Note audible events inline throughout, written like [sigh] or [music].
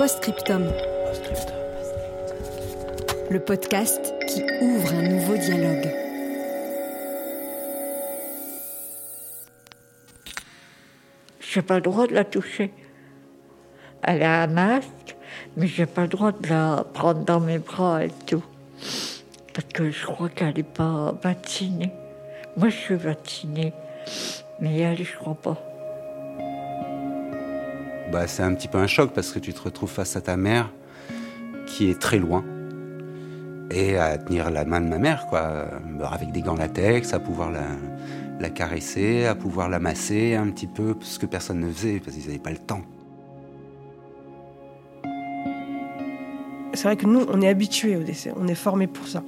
Postscriptum. Le podcast qui ouvre un nouveau dialogue. J'ai pas le droit de la toucher. Elle a un masque, mais j'ai pas le droit de la prendre dans mes bras et tout. Parce que je crois qu'elle n'est pas vaccinée. Moi, je suis vaccinée, mais elle, je crois pas. Bah, c'est un petit peu un choc parce que tu te retrouves face à ta mère qui est très loin et à tenir la main de ma mère, quoi, avec des gants latex, à pouvoir la, la caresser, à pouvoir la masser un petit peu, ce que personne ne faisait parce qu'ils n'avaient pas le temps. C'est vrai que nous, on est habitués au décès, on est formés pour ça.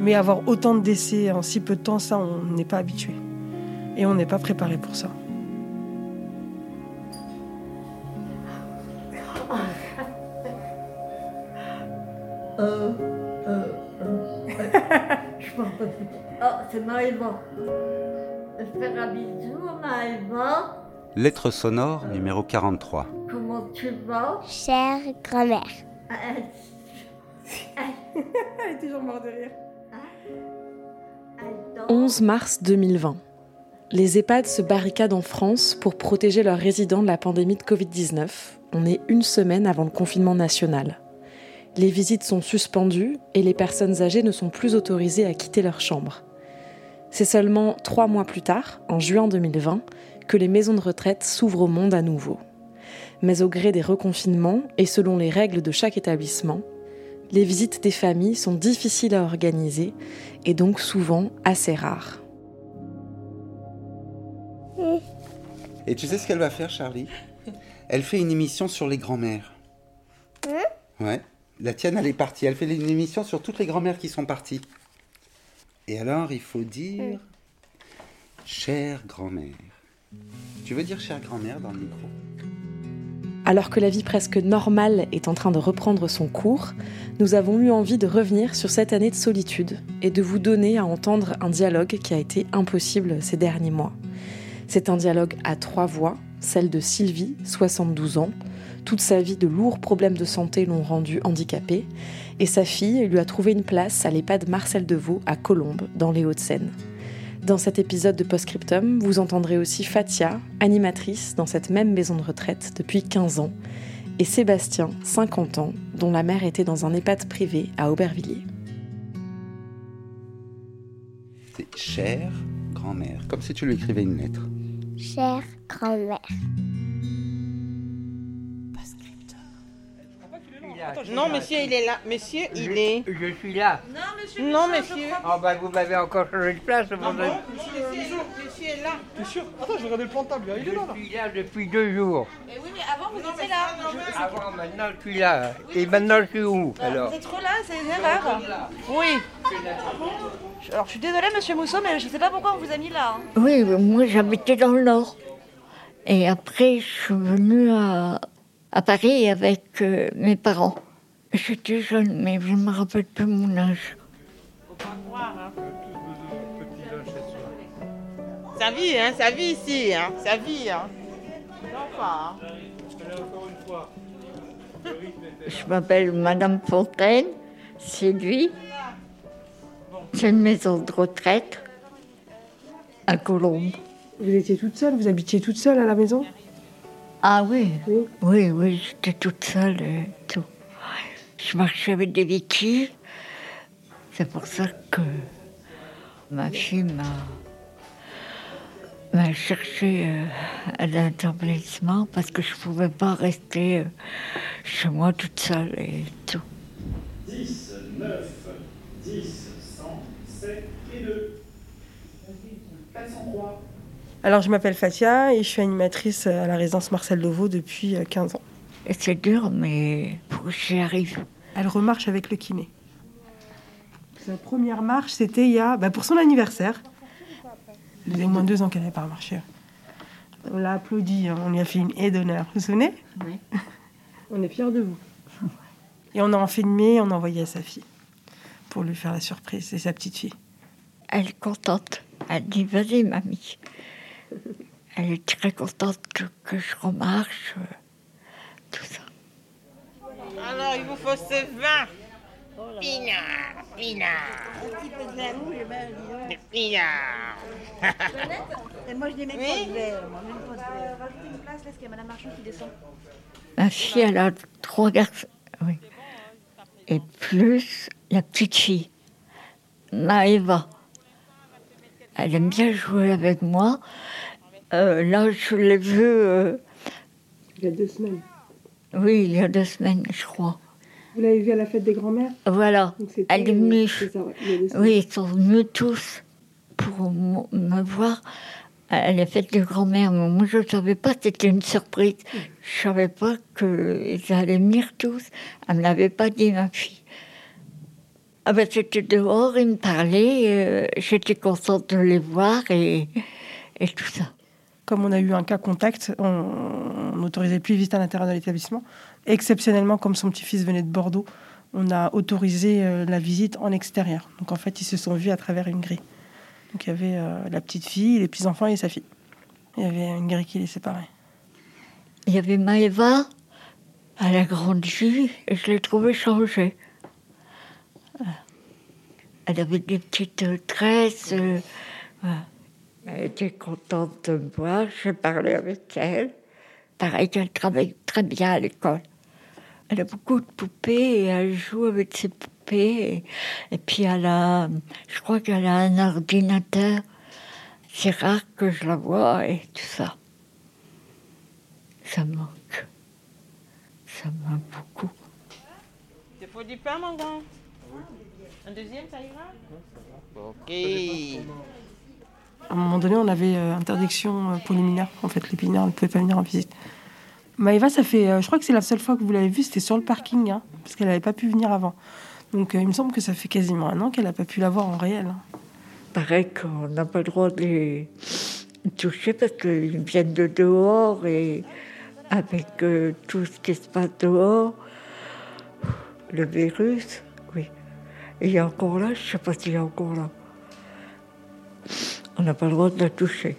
Mais avoir autant de décès en si peu de temps, ça, on n'est pas habitué. Et on n'est pas préparé pour ça. C'est Maëva. Je fais un bisou, Maëva. Lettre sonore numéro 43. Comment tu vas? Chère grand-mère, Elle- 11 mars 2020. Les EHPAD se barricadent en France pour protéger leurs résidents de la pandémie de Covid-19. On est une semaine avant le confinement national. Les visites sont suspendues et les personnes âgées ne sont plus autorisées à quitter leur chambre. C'est seulement trois mois plus tard, en juin 2020, que les maisons de retraite s'ouvrent au monde à nouveau. Mais au gré des reconfinements et selon les règles de chaque établissement, les visites des familles sont difficiles à organiser et donc souvent assez rares. Et tu sais ce qu'elle va faire, Charlie? Elle fait une émission sur les grands-mères. Ouais. La tienne, elle est partie. Elle fait une émission sur toutes les grands-mères qui sont parties. Et alors, il faut dire chère grand-mère. Tu veux dire chère grand-mère dans le micro? Alors que la vie presque normale est en train de reprendre son cours, nous avons eu envie de revenir sur cette année de solitude et de vous donner à entendre un dialogue qui a été impossible ces derniers mois. C'est un dialogue à trois voix, celle de Sylvie, 72 ans. Toute sa vie, de lourds problèmes de santé l'ont rendue handicapée, et sa fille lui a trouvé une place à l'EHPAD Marcel Deveau à Colombes, dans les Hauts-de-Seine. Dans cet épisode de Postscriptum, vous entendrez aussi Fatia, animatrice dans cette même maison de retraite depuis 15 ans, et Sébastien, 50 ans, dont la mère était dans un EHPAD privé à Aubervilliers. C'est chère grand-mère. Comme si tu lui écrivais une lettre. chère grand-mère. Non, monsieur, il est là. Monsieur, il est. Je suis là. Non, monsieur. Ah bah vous m'avez encore changé de place. mon Monsieur, ami. monsieur, monsieur est là. T'es sûr Attends, je vais regarder le plan de table, il est là, là. Je suis là depuis deux jours. Mais oui, mais avant, vous étiez là. Avant, maintenant je suis là. Et maintenant je suis où alors Vous êtes trop là, c'est une erreur. Oui. Alors je suis désolée, monsieur Mousseau, mais je sais pas pourquoi on vous a mis là. hein. Oui, mais moi j'habitais dans le Nord. Et après, je suis venue à, à Paris avec euh, mes parents. J'étais jeune, mais je ne me rappelle plus mon âge. Ça vit, hein, ça vit ici, hein, ça vit, hein. Enfin, hein. Je m'appelle Madame Fontaine, c'est lui. C'est une maison de retraite à Colombes. Vous étiez toute seule, vous habitiez toute seule à la maison? Ah oui, oui, oui, j'étais toute seule et tout. Je marchais avec des béquilles. C'est pour ça que ma fille m'a cherché euh, à l'établissement parce que je pouvais pas rester euh, chez moi toute seule et tout. 10, 9, 10, 100, 7 et 2. Alors, je m'appelle Fatia et je suis animatrice à la résidence Marcel Deveau depuis euh, 15 ans. Et c'est dur, mais j'y arrive. Elle remarche avec le kiné. Sa première marche, c'était il y a, bah, pour son anniversaire. Il y a au moins deux ans qu'elle n'avait pas marché. On l'a applaudi, hein, on lui a fait une haie d'honneur. Vous vous souvenez Oui. On est fiers de vous. Et on a en filmé, on a envoyé à sa fille pour lui faire la surprise. C'est sa petite fille. Elle est contente. Elle dit Vas-y, mamie. Elle est très contente que, que je remarche. euh, Tout ça. Alors, il vous faut ce vin. Pina, Pina. Un petit peu de vin rouge, ben, dis donc. Pina. Et moi, je n'ai même pas de verre. Moi, même pas de verre. Rajoutez une place, laisse qu'il y a Madame Marchand qui descend. Ma fille, elle a trois garçons. Oui. Et plus la petite fille, Maëva. Elle aime bien jouer avec moi. Euh, là, je l'ai vue, euh, Il y a deux semaines. oui, il y a deux semaines, je crois. Vous l'avez vu à la fête des grands-mères? Voilà. Donc Elle est euh, venue. ouais, semaines. Oui, ils sont venus tous pour me voir à la fête de grand-mère. Mais moi, je ne savais pas, c'était une surprise. Je ne savais pas qu'ils allaient venir tous. Elle ne me l'avait pas dit, ma fille. Ah ben, c'était dehors, ils me parlaient. euh, J'étais contente de les voir et, et tout ça. Comme on a eu un cas contact, on n'autorisait plus les visites à l'intérieur de l'établissement. Exceptionnellement, comme son petit-fils venait de Bordeaux, on a autorisé euh, la visite en extérieur. Donc en fait, ils se sont vus à travers une grille. Donc il y avait euh, la petite fille, les petits-enfants et sa fille. Il y avait une grille qui les séparait. Il y avait Maëva, elle a grandi et je l'ai trouvée changée. Euh, Elle avait des petites tresses. Elle était contente de me voir, j'ai parlé avec elle. Pareil qu'elle travaille très bien à l'école. Elle a beaucoup de poupées et elle joue avec ses poupées. Et, et puis elle a, je crois qu'elle a un ordinateur. C'est rare que je la vois et tout ça. Ça me manque. Ça me manque beaucoup. Il faut du pain, mon grand. Un deuxième, ça ira? Ok. À un moment donné, on avait euh, interdiction euh, pour les mineurs. En fait, les mineurs ne pouvaient pas venir en visite. Maëva, ça fait, euh, je crois que c'est la seule fois que vous l'avez vue, c'était sur le parking, hein, parce qu'elle n'avait pas pu venir avant. Donc, il me semble que ça fait quasiment un an qu'elle n'a pas pu la voir en réel. hein. Pareil qu'on n'a pas le droit de les toucher parce qu'ils viennent de dehors et avec tout ce qui se passe dehors, le virus, oui. Et encore là, je ne sais pas s'il est encore là. On n'a pas le droit de la toucher.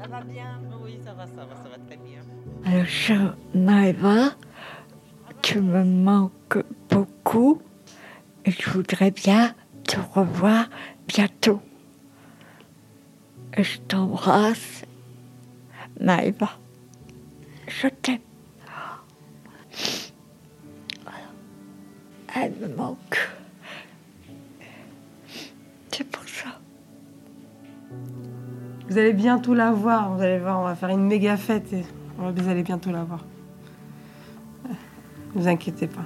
Ça va bien? Oui, ça va, ça va, ça va très bien. Alors, chère Maëva, tu me manques beaucoup et je voudrais bien te revoir bientôt. Et je t'embrasse, Maëva. Je t'aime. Elle me manque. Vous allez bientôt la voir, vous allez voir, on va faire une méga fête et vous allez bientôt la voir. Ne vous inquiétez pas.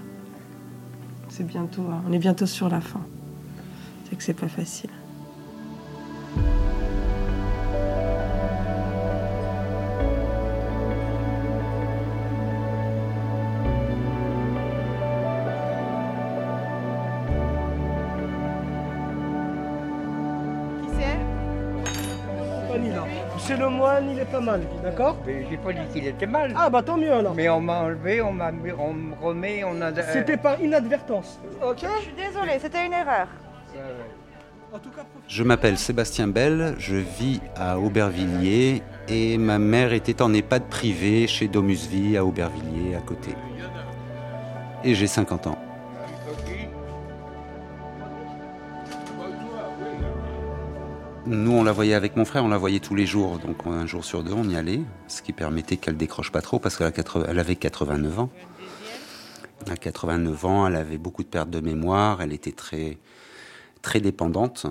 C'est bientôt, on est bientôt sur la fin. C'est que c'est pas facile. C'est le moine, il est pas mal, d'accord? Mais j'ai pas dit qu'il était mal. Ah bah tant mieux alors. Mais on m'a enlevé, on m'a mis- on me remet, on a. C'était par inadvertance. Ok Je suis désolée, c'était une erreur. En tout cas, Je m'appelle Sébastien Bell, je vis à Aubervilliers et ma mère était en EHPAD privé chez Domus Vie à Aubervilliers à côté. Et j'ai 50 ans. Nous, on la voyait avec mon frère, on la voyait tous les jours, donc un jour sur deux, on y allait, ce qui permettait qu'elle décroche pas trop parce qu'elle a 80 elle avait 89 ans. À 89 ans, elle avait beaucoup de pertes de mémoire, elle était très, très dépendante.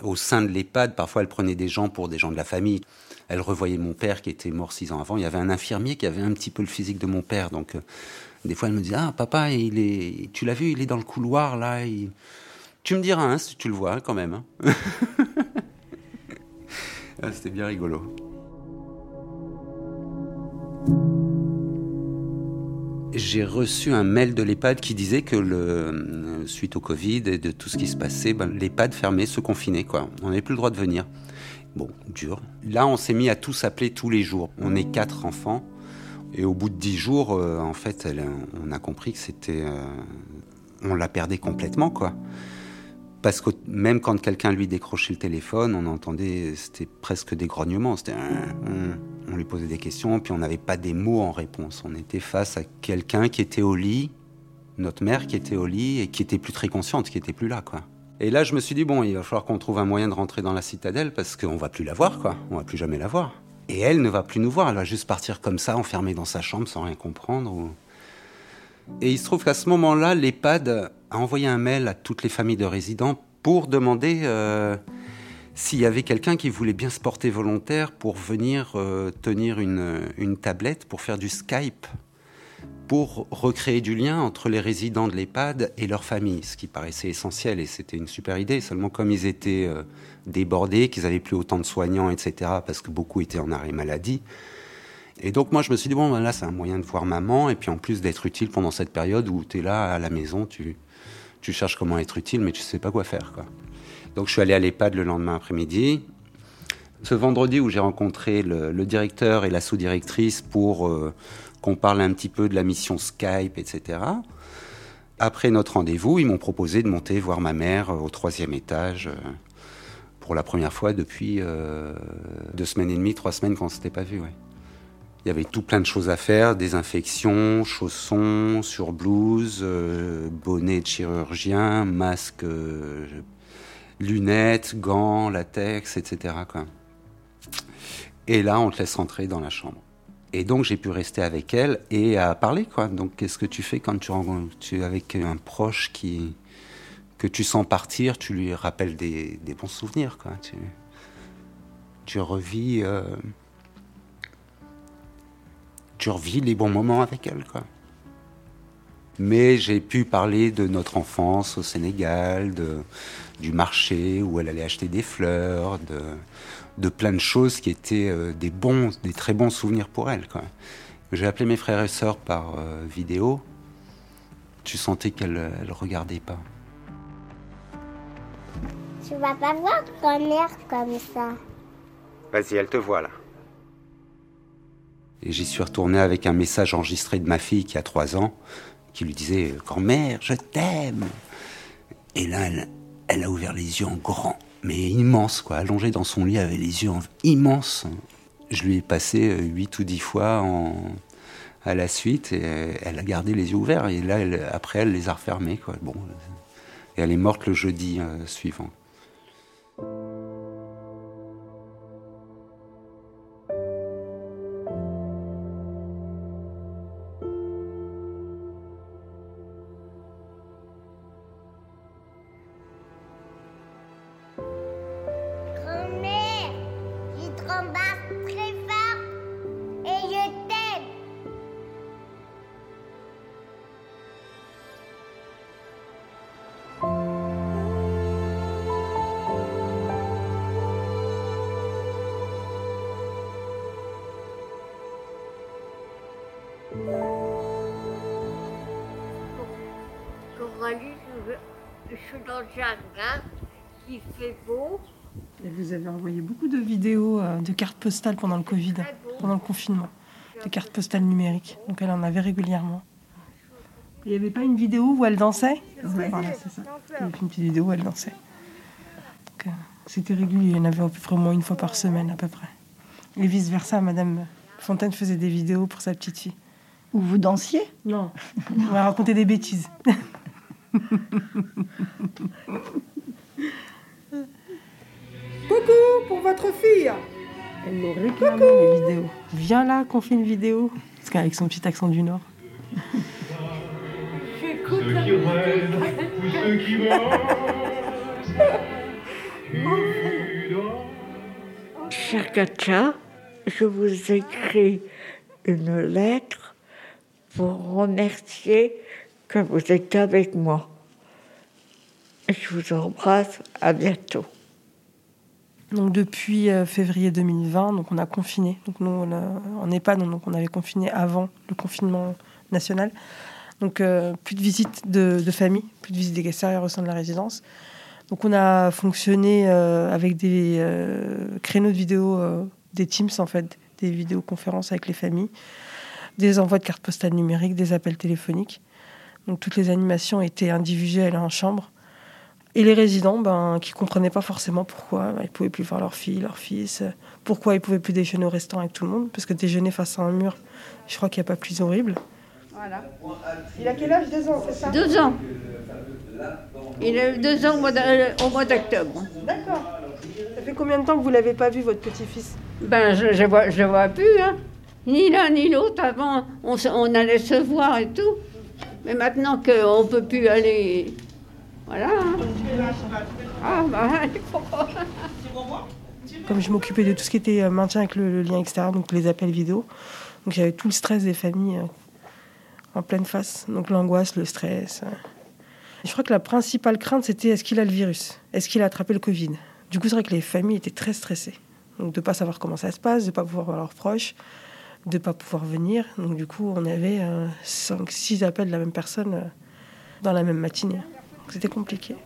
Au sein de l'EHPAD, parfois, elle prenait des gens pour des gens de la famille. Elle revoyait mon père qui était mort six ans avant. Il y avait un infirmier qui avait un petit peu le physique de mon père, donc euh, des fois, elle me disait Ah, papa, il est, tu l'as vu, il est dans le couloir là. Tu me diras hein, si tu le vois quand même. hein. [laughs] Ah, C'était bien rigolo. J'ai reçu un mail de l'EHPAD qui disait que le, suite au Covid et de tout ce qui se passait, ben, l'EHPAD fermait, se confinait. On n'avait plus le droit de venir. Bon, dur. Là, on s'est mis à tous appeler tous les jours. On est quatre enfants. Et au bout de dix jours, euh, en fait, on a compris que c'était... euh, on la perdait complètement, quoi. Parce que même quand quelqu'un lui décrochait le téléphone, on entendait, c'était presque des grognements. On lui posait des questions, puis on n'avait pas des mots en réponse. On était face à quelqu'un qui était au lit, notre mère qui était au lit et qui était plus très consciente, qui était plus là, quoi. Et là, je me suis dit bon, il va falloir qu'on trouve un moyen de rentrer dans la citadelle parce qu'on va plus la voir, quoi. On va plus jamais la voir. Et elle ne va plus nous voir. Elle va juste partir comme ça, enfermée dans sa chambre, sans rien comprendre. ou- Et il se trouve qu'à ce moment-là, l'EHPAD a envoyé un mail à toutes les familles de résidents pour demander euh, s'il y avait quelqu'un qui voulait bien se porter volontaire pour venir euh, tenir une, une tablette pour faire du Skype, pour recréer du lien entre les résidents de l'EHPAD et leurs familles, ce qui paraissait essentiel et c'était une super idée. Seulement comme ils étaient euh, débordés, qu'ils n'avaient plus autant de soignants, etc., parce que beaucoup étaient en arrêt maladie, et donc moi je me suis dit, bon ben là c'est un moyen de voir maman, et puis en plus d'être utile pendant cette période où tu es là à la maison, tu, tu cherches comment être utile, mais tu sais pas quoi faire. Quoi. Donc je suis allé à l'EHPAD le lendemain après-midi. Ce vendredi où j'ai rencontré le, directeur et la sous-directrice pour euh, qu'on parle un petit peu de la mission Skype, etc. Après notre rendez-vous, ils m'ont proposé de monter voir ma mère euh, au troisième étage euh, pour la première fois depuis deux semaines et demie, trois semaines qu'on ne s'était pas vu. Ouais. Il y avait tout plein de choses à faire, désinfection, chaussons, surblouse, euh, bonnet de chirurgien, masque, euh, lunettes, gants, latex, etc. Quoi. Et là, on te laisse rentrer dans la chambre. Et donc, j'ai pu rester avec elle et à parler. Quoi. Donc, qu'est-ce que tu fais quand tu, tu es avec un proche qui, que tu sens partir Tu lui rappelles des, des bons souvenirs. Quoi. Tu, tu revis... euh, tu revis les bons moments avec elle, quoi. Mais j'ai pu parler de notre enfance au Sénégal, de, du marché où elle allait acheter des fleurs, de, de plein de choses qui étaient euh, des bons, des très bons souvenirs pour elle, quoi. J'ai appelé mes frères et sœurs par euh, vidéo. Tu sentais qu'elle elle regardait pas. Tu vas pas voir grand-mère comme ça. Vas-y, elle te voit là. Et j'y suis retourné avec un message enregistré de ma fille qui a 3 ans, qui lui disait Grand-mère, je t'aime. Et là, elle, a ouvert les yeux en grand, mais immense, quoi. Allongée dans son lit, avait les yeux en- immenses. Je lui ai passé 8 ou 10 fois à la suite, et elle a gardé les yeux ouverts. Et là, après, elle les a refermés, et elle est morte le jeudi euh, suivant. Suis dans le jardin, il fait beau. Et vous avez envoyé beaucoup de vidéos euh, de cartes postales pendant le Covid, pendant le confinement, de cartes postales numériques. Donc elle en avait régulièrement. Il n'y avait pas une vidéo où elle dansait? Voilà, c'est ça. Il y avait une petite vidéo où elle dansait. Donc, euh, C'était régulier, il y en avait à peu près au moins une fois par semaine à peu près. Et vice-versa, Madame Fontaine faisait des vidéos pour sa petite fille. Où vous dansiez? Non, on va raconter des bêtises. [laughs] [laughs] Coucou pour votre fille Elle me réclamait les vidéos. Viens là qu'on fait une vidéo. Parce qu'avec son petit accent du Nord. J'écoute Ceux la qui rêvent ou ceux qui [laughs] Cher Katia, je vous écris une lettre pour remercier que vous êtes avec moi. Je vous embrasse. À bientôt. Donc depuis euh, février 2020, donc on a confiné. Donc nous, on en EHPAD, donc on avait confiné avant le confinement national. Donc euh, plus de visites de, famille, plus de visites extérieures au sein de la résidence. Donc on a fonctionné euh, avec des créneaux de vidéo, euh, des Teams en fait, des vidéoconférences avec les familles, des envois de cartes postales numériques, des appels téléphoniques. Donc toutes les animations étaient individuelles en chambre. Et les résidents, ben, qui comprenaient pas forcément pourquoi ben, ils pouvaient plus voir leur fille, leur fils, euh, pourquoi ils pouvaient plus déjeuner au restaurant avec tout le monde, parce que déjeuner face à un mur, je crois qu'il n'y a pas plus horrible. Voilà. Il a quel âge Deux ans, c'est ça? Deux ans. Il a eu deux ans au mois d'a- au mois d'octobre. D'accord. Ça fait combien de temps que vous l'avez pas vu, votre petit-fils? Ben, je ne vois, je vois plus, hein. Ni l'un ni l'autre. Avant, on allait se voir et tout. Mais maintenant qu'on ne peut plus aller. Voilà. Ah, bah. Comme je m'occupais de tout ce qui était euh, maintien avec le, le lien extérieur, donc les appels vidéo, donc j'avais tout le stress des familles euh, en pleine face. Donc l'angoisse, le stress. euh. Je crois que la principale crainte, c'était est-ce qu'il a le virus? Est-ce qu'il a attrapé le Covid? Du coup, c'est vrai que les familles étaient très stressées. Donc de ne pas savoir comment ça se passe, de ne pas pouvoir voir leurs proches, de ne pas pouvoir venir. Donc du coup, on avait 5-6 appels de la même personne euh, dans la même matinée. C'était compliqué.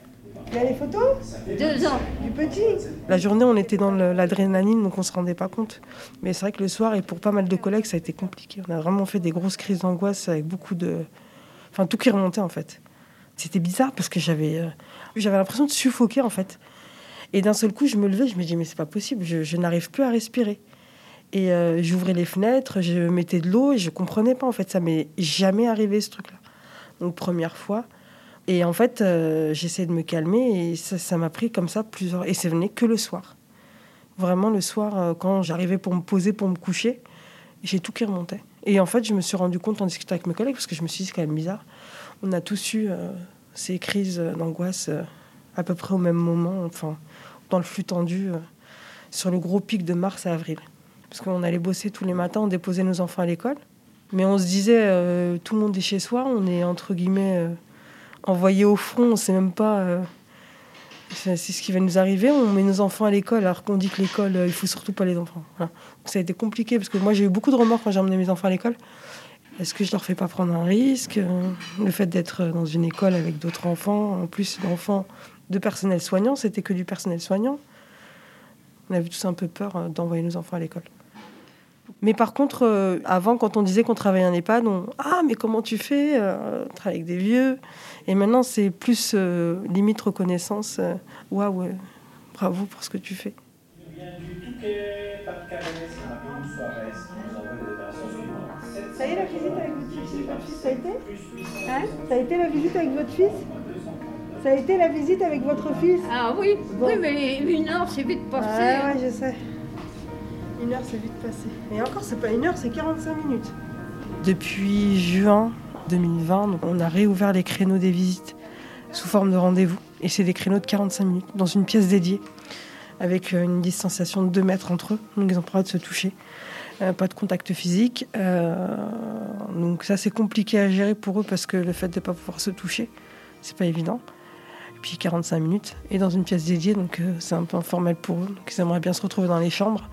Il y a les photos? Deux ans. Du petit? La journée, on était dans l'adrénaline, donc on se rendait pas compte. Mais c'est vrai que le soir, et pour pas mal de collègues, ça a été compliqué. On a vraiment fait des grosses crises d'angoisse avec beaucoup de. Enfin, tout qui remontait en fait. C'était bizarre parce que j'avais euh, j'avais l'impression de suffoquer en fait. Et d'un seul coup, je me levais, je me dis, mais c'est pas possible, je, je n'arrive plus à respirer. Et euh, j'ouvrais les fenêtres, je mettais de l'eau et je comprenais pas en fait. Ça m'est jamais arrivé ce truc-là. Donc, première fois. Et en fait, euh, j'essayais de me calmer et ça ça m'a pris comme ça plusieurs. Et c'est venu que le soir. Vraiment, le soir, euh, quand j'arrivais pour me poser, pour me coucher, j'ai tout qui remontait. Et en fait, je me suis rendu compte en discutant avec mes collègues, parce que je me suis dit, c'est quand même bizarre. On a tous eu euh, ces crises d'angoisse à peu près au même moment, enfin, dans le flux tendu, sur le gros pic de mars à avril. Parce qu'on allait bosser tous les matins, on déposait nos enfants à l'école. Mais on se disait, euh, tout le monde est chez soi, on est entre guillemets euh, envoyé au front, on sait même pas. euh, c'est ce qui va nous arriver. On met nos enfants à l'école alors qu'on dit que l'école, euh, il faut surtout pas les enfants. Donc ça a été compliqué parce que moi j'ai eu beaucoup de remords quand j'ai emmené mes enfants à l'école. Est-ce que je leur fais pas prendre un risque Le fait d'être dans une école avec d'autres enfants, en plus d'enfants de personnel soignant, c'était que du personnel soignant. On avait tous un peu peur d'envoyer nos enfants à l'école. Mais par contre, euh, avant, quand on disait qu'on travaillait en EHPAD, on Ah, mais comment tu fais euh, On travaille avec des vieux? Et maintenant, c'est plus euh, limite reconnaissance. euh, Waouh, ouais, bravo pour ce que tu fais. Ça y est, la visite avec votre fils, ça a été? Hein? Ça a été la visite avec votre fils? Ça a été la visite avec votre fils? Ah oui, oui, mais une heure, c'est vite passé. Ah ouais, je sais. Une heure, c'est vite passé. Et encore, c'est pas une heure, c'est 45 minutes. Depuis juin 2020, donc, on a réouvert les créneaux des visites sous forme de rendez-vous. Et c'est des créneaux de 45 minutes dans une pièce dédiée avec euh, une distanciation de 2 mètres entre eux. Donc ils ont pas le droit de se toucher. Euh, pas de contact physique. Euh, donc ça, c'est compliqué à gérer pour eux parce que le fait de ne pas pouvoir se toucher, c'est pas évident. Et puis 45 minutes et dans une pièce dédiée, donc c'est un peu informel pour eux. Donc ils aimeraient bien se retrouver dans les chambres.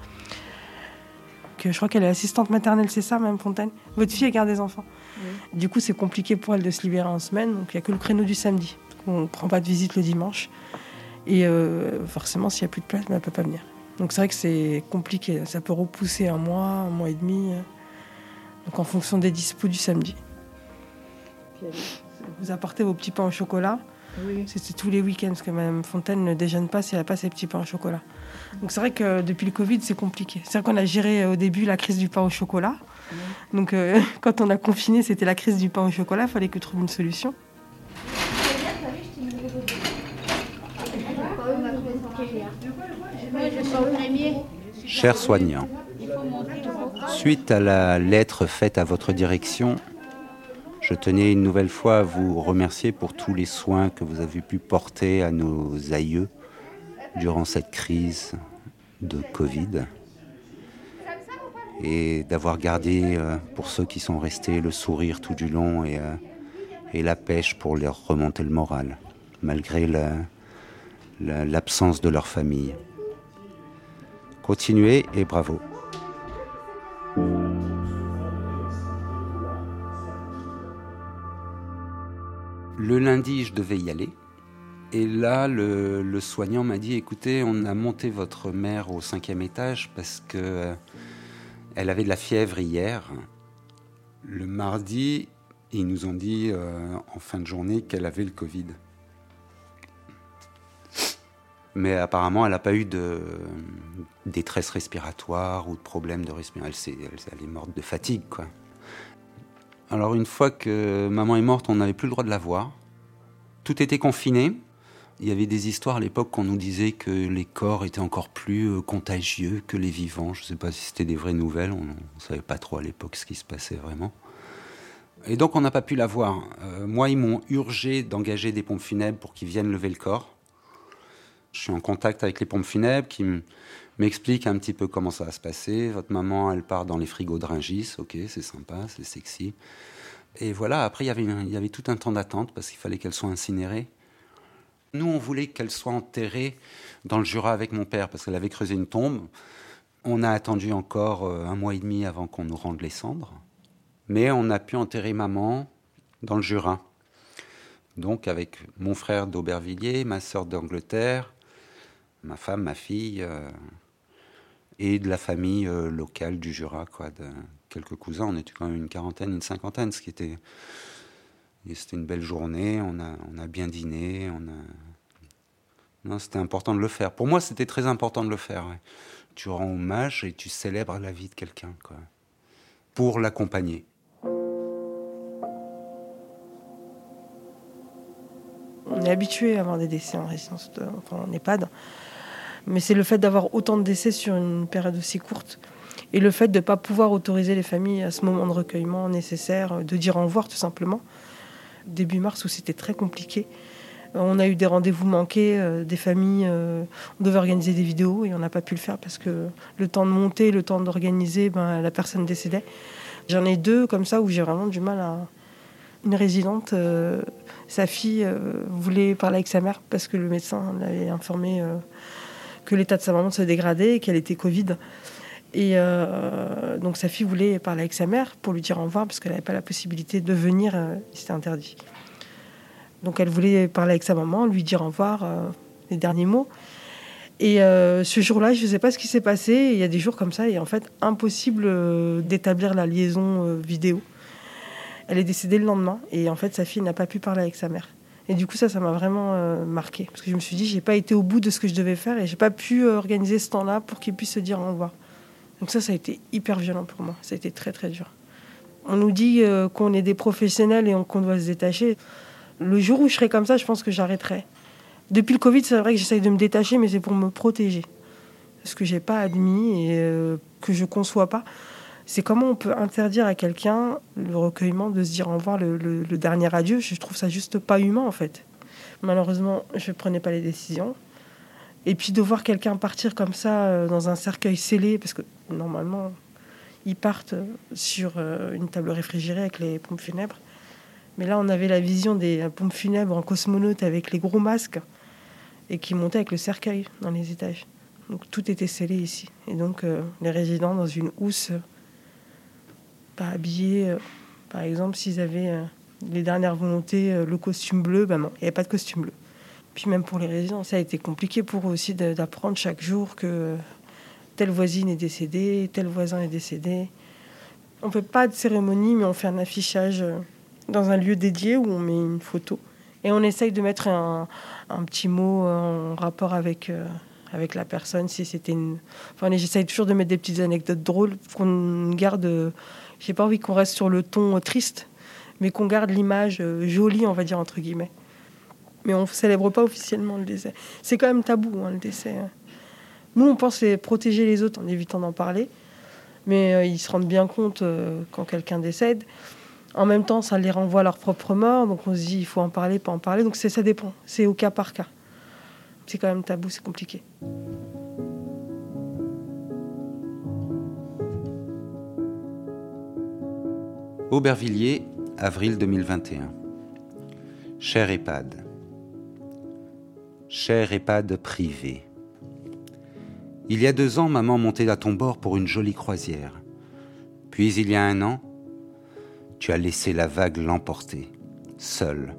Que je crois qu'elle est assistante maternelle, c'est ça, Mme Fontaine? Votre fille, elle garde des enfants. Du coup, c'est compliqué pour elle de se libérer en semaine, donc il n'y a que le créneau du samedi. On ne prend pas de visite le dimanche. Et euh, forcément, s'il n'y a plus de place, elle ne peut pas venir. Donc c'est vrai que c'est compliqué. Ça peut repousser un mois, un mois et demi. euh. Donc en fonction des dispos du samedi. Vous apportez vos petits pains au chocolat. Oui. C'était tous les week-ends, parce que Mme Fontaine ne déjeune pas si elle n'a pas ses petits pains au chocolat. Donc c'est vrai que depuis le Covid, c'est compliqué. C'est vrai qu'on a géré euh, au début la crise du pain au chocolat. Donc euh, [laughs] quand on a confiné, c'était la crise du pain au chocolat. Il fallait que trouve une solution. Chers soignants, suite à la lettre faite à votre direction, je tenais une nouvelle fois à vous remercier pour tous les soins que vous avez pu porter à nos aïeux durant cette crise de Covid et d'avoir gardé, euh, pour ceux qui sont restés, le sourire tout du long et, euh, la pêche pour leur remonter le moral. malgré la- la- l'absence de leur famille. Continuez et bravo. Le lundi, je devais y aller. Et là, le, soignant m'a dit, écoutez, on a monté votre mère au cinquième étage parce que euh, elle avait de la fièvre hier. Le mardi, ils nous ont dit euh, en fin de journée qu'elle avait le Covid. Mais apparemment, elle n'a pas eu de détresse respiratoire ou de problème de respiration. Elle- elle est morte de fatigue, quoi. Alors une fois que maman est morte, on n'avait plus le droit de la voir. Tout était confiné. Il y avait des histoires à l'époque qu'on nous disait que les corps étaient encore plus euh, contagieux que les vivants. Je ne sais pas si c'était des vraies nouvelles. On ne savait pas trop à l'époque ce qui se passait vraiment. Et donc on n'a pas pu la voir. Euh, moi, ils m'ont urgé d'engager des pompes funèbres pour qu'ils viennent lever le corps. Je suis en contact avec les pompes funèbres qui m'expliquent un petit peu comment ça va se passer. Votre maman, elle part dans les frigos de Rungis. Ok, c'est sympa, c'est sexy. Et voilà, après, il y avait, il y avait tout un temps d'attente parce qu'il fallait qu'elle soit incinérée. Nous, on voulait qu'elle soit enterrée dans le Jura avec mon père parce qu'elle avait creusé une tombe. On a attendu encore euh, un mois et demi avant qu'on nous rende les cendres. Mais on a pu enterrer maman dans le Jura. Donc avec mon frère d'Aubervilliers, ma sœur d'Angleterre, ma femme, ma fille, euh, et de la famille euh, locale du Jura, quoi, quelques cousins. On était quand même une quarantaine, une cinquantaine, ce qui était... C'était une belle journée, on a, bien dîné, c'était important de le faire. Pour moi, c'était très important de le faire. Tu rends hommage et tu célèbres la vie de quelqu'un, quoi. Pour l'accompagner. On est habitué à avoir des décès en résidence, de- enfin en EHPAD. Mais c'est le fait d'avoir autant de décès sur une période aussi courte et le fait de ne pas pouvoir autoriser les familles à ce moment de recueillement nécessaire, de dire au revoir tout simplement. Début mars où c'était très compliqué. Euh, On a eu des rendez-vous manqués, euh, des familles, euh, on devait organiser des vidéos et on n'a pas pu le faire parce que le temps de monter, le temps d'organiser, ben, la personne décédait. J'en ai deux comme ça où j'ai vraiment du mal à, une résidente, sa fille voulait parler avec sa mère parce que le médecin l'avait informé que l'état de sa maman se dégradait et qu'elle était Covid. Et euh, donc sa fille voulait parler avec sa mère pour lui dire au revoir parce qu'elle n'avait pas la possibilité de venir, euh, c'était interdit. Donc elle voulait parler avec sa maman, lui dire au revoir, euh, les derniers mots. Et ce jour-là, je ne sais pas ce qui s'est passé. Il y a des jours comme ça, et en fait, impossible d'établir la liaison vidéo. Elle est décédée le lendemain et en fait sa fille n'a pas pu parler avec sa mère. Et du coup ça, ça m'a vraiment marqué parce que je me suis dit j'ai pas été au bout de ce que je devais faire et j'ai pas pu organiser ce temps-là pour qu'il puisse se dire au revoir. Donc ça, ça a été hyper violent pour moi. Ça a été très très dur. On nous dit euh, qu'on est des professionnels et on- qu'on doit se détacher. Le jour où je serai comme ça, je pense que j'arrêterai. Depuis le Covid, c'est vrai que j'essaye de me détacher, mais c'est pour me protéger. Ce que j'ai pas admis et euh, que je conçois pas c'est comment on peut interdire à quelqu'un le recueillement de se dire au revoir le, le- le dernier adieu. Je trouve ça juste pas humain en fait. Malheureusement, je prenais pas les décisions. Et puis de voir quelqu'un partir comme ça euh, dans un cercueil scellé, parce que normalement, ils partent sur euh, une table réfrigérée avec les pompes funèbres. Mais là, on avait la vision des euh, pompes funèbres en cosmonaute avec les gros masques et qui montaient avec le cercueil dans les étages. Donc tout était scellé ici. Et donc euh, les résidents dans une housse, pas habillés. par exemple, s'ils avaient les dernières volontés, le costume bleu, ben non, il n'y avait pas de costume bleu. Puis même pour les résidents, ça a été compliqué pour eux aussi d'apprendre chaque jour que telle voisine est décédée, tel voisin est décédé. On ne fait pas de cérémonie, mais on fait un affichage euh, dans un lieu dédié où on met une photo. Et on essaye de mettre un, petit mot euh, en rapport avec, euh, avec la personne, si c'était une... Enfin, j'essaye toujours de mettre des petites anecdotes drôles, qu'on garde... J'ai pas envie qu'on reste sur le ton triste, mais qu'on garde l'image jolie, on va dire, entre guillemets. Mais on célèbre pas officiellement le décès. C'est quand même tabou, hein, le décès. hein. Nous, on pense protéger les autres en évitant d'en parler, mais euh, ils se rendent bien compte euh, quand quelqu'un décède. En même temps, ça les renvoie à leur propre mort, donc on se dit il faut en parler, pas en parler. Donc ça dépend, c'est au cas par cas. C'est quand même tabou, c'est compliqué. Aubervilliers, avril 2021. Cher EHPAD, Cher EHPAD privé. Il y a deux ans, maman montait à ton bord pour une jolie croisière. Puis il y a un an, tu as laissé la vague l'emporter, seul.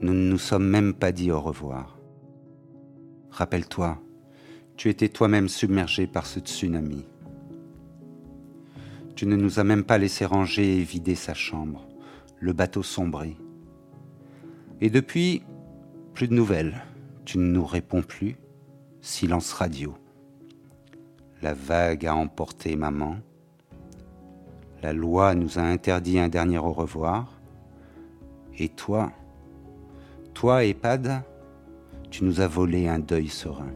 Nous ne nous sommes même pas dit au revoir. Rappelle-toi, tu étais toi-même submergé par ce tsunami. Tu ne nous as même pas laissé ranger et vider sa chambre, le bateau sombré. Et depuis, plus de nouvelles. Tu ne nous réponds plus. Silence radio. La vague a emporté maman. La loi nous a interdit un dernier au revoir. Et toi, toi, EHPAD, tu nous as volé un deuil serein.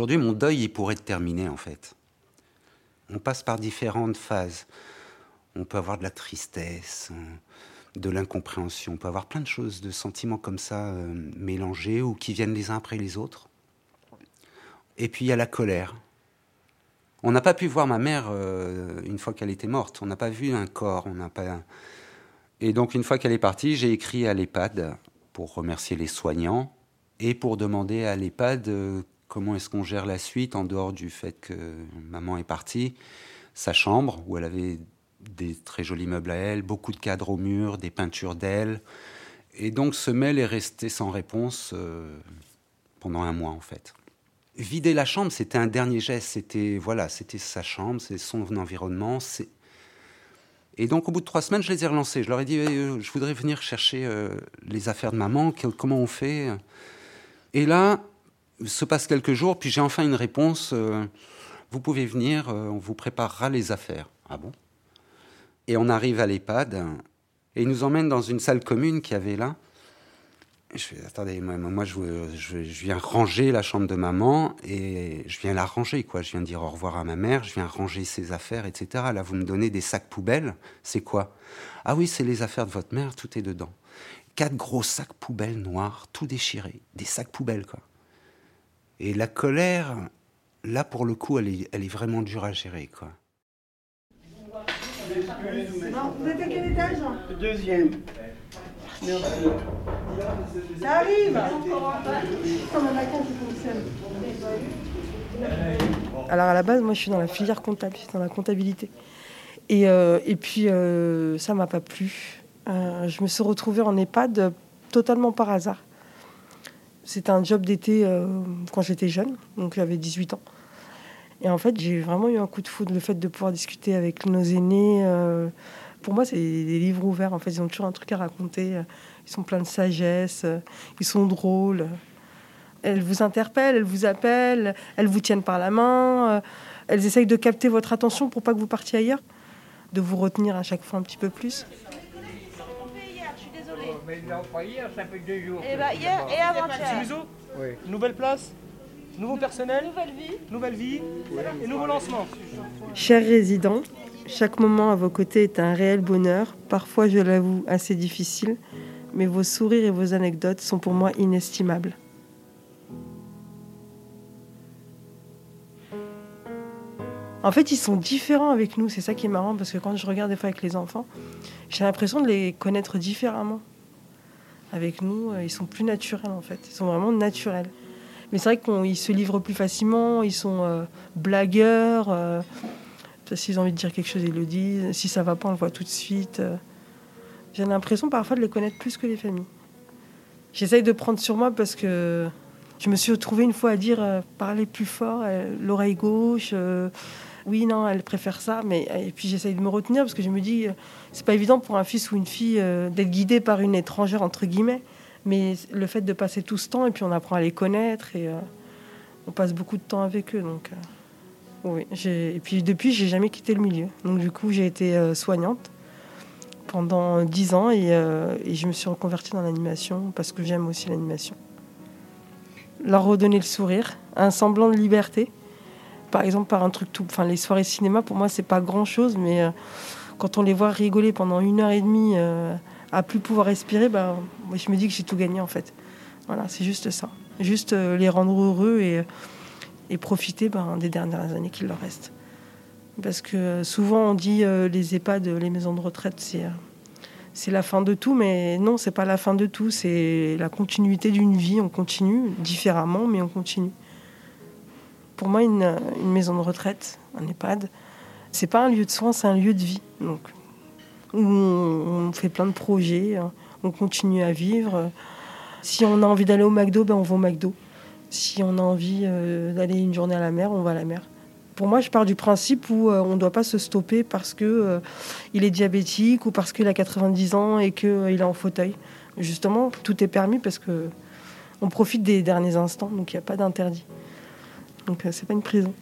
Aujourd'hui, mon deuil, il pourrait être terminé en fait. On passe par différentes phases. On peut avoir de la tristesse, de l'incompréhension, on peut avoir plein de choses, de sentiments comme ça euh, mélangés ou qui viennent les uns après les autres. Et puis il y a la colère. On n'a pas pu voir ma mère euh, une fois qu'elle était morte. On n'a pas vu un corps. On n'a pas. Et donc une fois qu'elle est partie, j'ai écrit à l'EHPAD pour remercier les soignants et pour demander à l'EHPAD euh, comment est-ce qu'on gère la suite en dehors du fait que maman est partie, sa chambre où elle avait des très jolis meubles à elle, beaucoup de cadres au mur, des peintures d'elle. Et donc ce mail est resté sans réponse euh, pendant un mois en fait. Vider la chambre, c'était un dernier geste. C'était voilà, c'était sa chambre, c'est son environnement. Et donc au bout de trois semaines, je les ai relancés. Je leur ai dit, euh, je voudrais venir chercher euh, les affaires de maman. comment on fait? Et là, se passe quelques jours, puis j'ai enfin une réponse. vous pouvez venir, on vous préparera les affaires. Ah bon? Et on arrive à l'EHPAD et il nous emmène dans une salle commune qu'il y avait là. Je fais, attendez, moi, je, je, viens ranger la chambre de maman et je viens la ranger, quoi. Je viens dire au revoir à ma mère, je viens ranger ses affaires, etc. Là, vous me donnez des sacs poubelles. C'est quoi? Ah oui, c'est les affaires de votre mère, tout est dedans. Quatre gros sacs poubelles noirs, tout déchirés. Des sacs poubelles, quoi. Et la colère, là, pour le coup, elle est, elle est vraiment dure à gérer, quoi. Non, vous êtes à quel étage Deuxième. Merci. Ça arrive Alors à la base, moi je suis dans la filière comptable, je suis dans la comptabilité. Et, euh, et puis euh, ça m'a pas plu. Euh, je me suis retrouvée en EHPAD totalement par hasard. C'était un job d'été quand j'étais jeune, donc j'avais 18 ans. Et en fait, j'ai vraiment eu un coup de foudre, le fait de pouvoir discuter avec nos aînés. Euh, pour moi, c'est des livres ouverts. En fait, ils ont toujours un truc à raconter. Ils sont pleins de sagesse. Ils sont drôles. Elles vous interpellent, elles vous appellent, elles vous tiennent par la main. Elles essayent de capter votre attention pour pas que vous partiez ailleurs, de vous retenir à chaque fois un petit peu plus. Mais pas hier, ça fait deux jours. Et bah hier et avant-hier. Oui. Nouvelle place Nouveau personnel, nouvelle vie, nouvelle vie et nouveau lancement. Chers résidents, chaque moment à vos côtés est un réel bonheur, parfois je l'avoue assez difficile, mais vos sourires et vos anecdotes sont pour moi inestimables. En fait, ils sont différents avec nous, c'est ça qui est marrant, parce que quand je regarde des fois avec les enfants, j'ai l'impression de les connaître différemment. Avec nous, euh, ils sont plus naturels en fait, ils sont vraiment naturels. Mais c'est vrai qu'ils se livrent plus facilement, ils sont euh, blagueurs. Euh, S'ils ont envie de dire quelque chose, ils le disent. Si ça va pas, on le voit tout de suite. Euh. J'ai l'impression parfois de les connaître plus que les familles. J'essaye de prendre sur moi parce que je me suis retrouvée une fois à dire euh, parler plus fort, l'oreille gauche. Oui, non, elle préfère ça. Mais et puis j'essaye de me retenir parce que je me dis, c'est pas évident pour un fils ou une fille d'être guidé par une étrangère entre guillemets. Mais le fait de passer tout ce temps, et puis on apprend à les connaître, et euh, on passe beaucoup de temps avec eux. Donc, euh, oui, et puis depuis, j'ai jamais quitté le milieu. Donc du coup, j'ai été euh, soignante pendant dix ans, et, et, je me suis reconvertie dans l'animation, parce que j'aime aussi l'animation. Leur redonner le sourire, un semblant de liberté. Par exemple, par un truc tout... Enfin, les soirées cinéma, pour moi, c'est pas grand-chose, mais quand on les voit rigoler pendant une heure et demie à plus pouvoir respirer, ben, moi, je me dis que j'ai tout gagné en fait. Voilà, c'est juste ça. Juste euh, les rendre heureux et, et profiter ben, des dernières années qu'il leur reste. Parce que souvent on dit euh, les EHPAD, les maisons de retraite, c'est euh, c'est la fin de tout, mais non, c'est pas la fin de tout, c'est la continuité d'une vie. On continue différemment, mais on continue. Pour moi, une, maison de retraite, un EHPAD, c'est pas un lieu de soins, c'est un lieu de vie. Donc, où on, on fait plein de projets, hein. on continue à vivre. Si on a envie d'aller au McDo, ben on va au McDo. Si on a envie euh, d'aller une journée à la mer, on va à la mer. Pour moi, je pars du principe où euh, on ne doit pas se stopper parce que euh, il est diabétique ou parce qu'il a 90 ans et qu'il est en fauteuil. Justement, tout est permis parce que on profite des derniers instants, donc il n'y a pas d'interdit. Donc c'est pas une prison.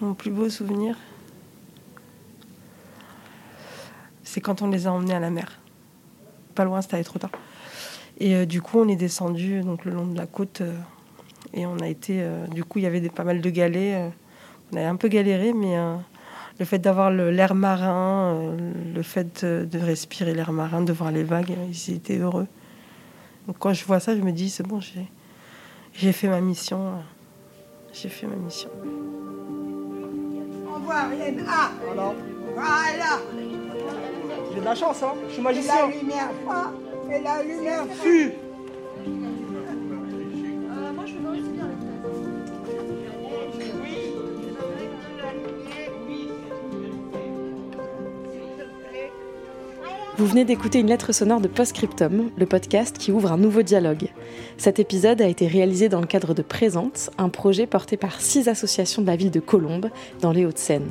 Mon plus beau souvenir, c'est quand on les a emmenés à la mer. Pas loin, c'était trop tard. Et euh, du coup, on est descendu donc le long de la côte euh, et on a été. euh, du coup, il y avait pas mal de galets. euh, on a un peu galéré, mais euh, le fait d'avoir l'air marin, euh, le fait de, respirer l'air marin, de voir les vagues, euh, ils étaient heureux. Donc quand je vois ça, je me dis c'est bon, j'ai fait ma mission. J'ai fait ma mission. On voit rien. Ah, voilà. Voilà. J'ai de la chance, hein. Je suis magicien. La lumière froid et la lumière Fu. Venez d'écouter une lettre sonore de Postscriptum, le podcast qui ouvre un nouveau dialogue. Cet épisode a été réalisé dans le cadre de Présente, un projet porté par six associations de la ville de Colombes, dans les Hauts-de-Seine.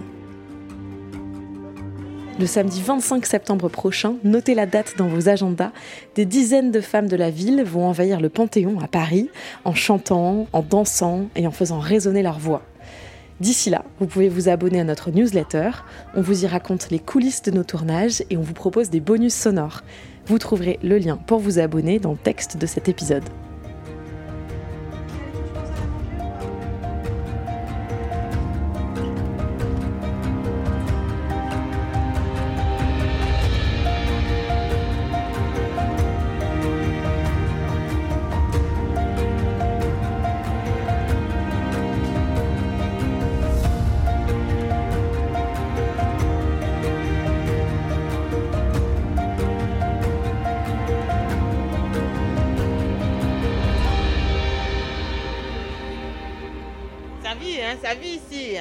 Le samedi 25 septembre prochain, notez la date dans vos agendas, des dizaines de femmes de la ville vont envahir le Panthéon à Paris en chantant, en dansant et en faisant résonner leur voix. D'ici là, vous pouvez vous abonner à notre newsletter. On vous y raconte les coulisses de nos tournages et on vous propose des bonus sonores. Vous trouverez le lien pour vous abonner dans le texte de cet épisode.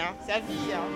Hein, ça vit. Hein.